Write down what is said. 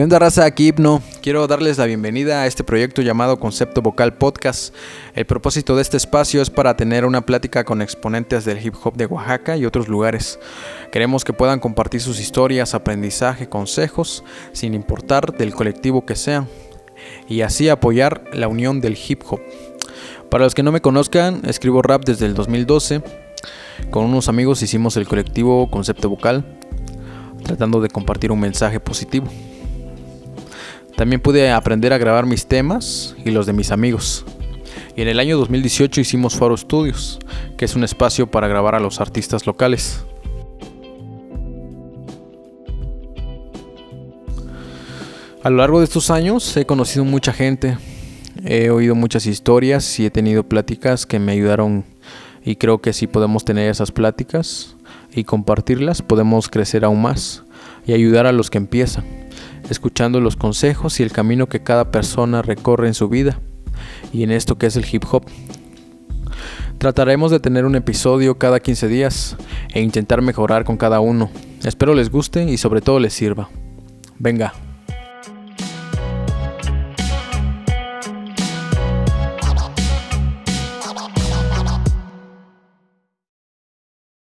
¿Qué onda raza? Aquí Hipno. Quiero darles la bienvenida a este proyecto llamado Concepto Vocal Podcast. El propósito de este espacio es para tener una plática con exponentes del hip hop de Oaxaca y otros lugares. Queremos que puedan compartir sus historias, aprendizaje, consejos, sin importar del colectivo que sean, y así apoyar la unión del hip hop. Para los que no me conozcan, escribo rap desde el 2012. Con unos amigos hicimos el colectivo Concepto Vocal, tratando de compartir un mensaje positivo. También pude aprender a grabar mis temas y los de mis amigos. Y en el año 2018 hicimos Faro Studios, que es un espacio para grabar a los artistas locales. A lo largo de estos años he conocido mucha gente, he oído muchas historias y he tenido pláticas que me ayudaron y creo que si podemos tener esas pláticas y compartirlas podemos crecer aún más y ayudar a los que empiezan escuchando los consejos y el camino que cada persona recorre en su vida y en esto que es el hip hop. Trataremos de tener un episodio cada 15 días e intentar mejorar con cada uno. Espero les guste y sobre todo les sirva. Venga.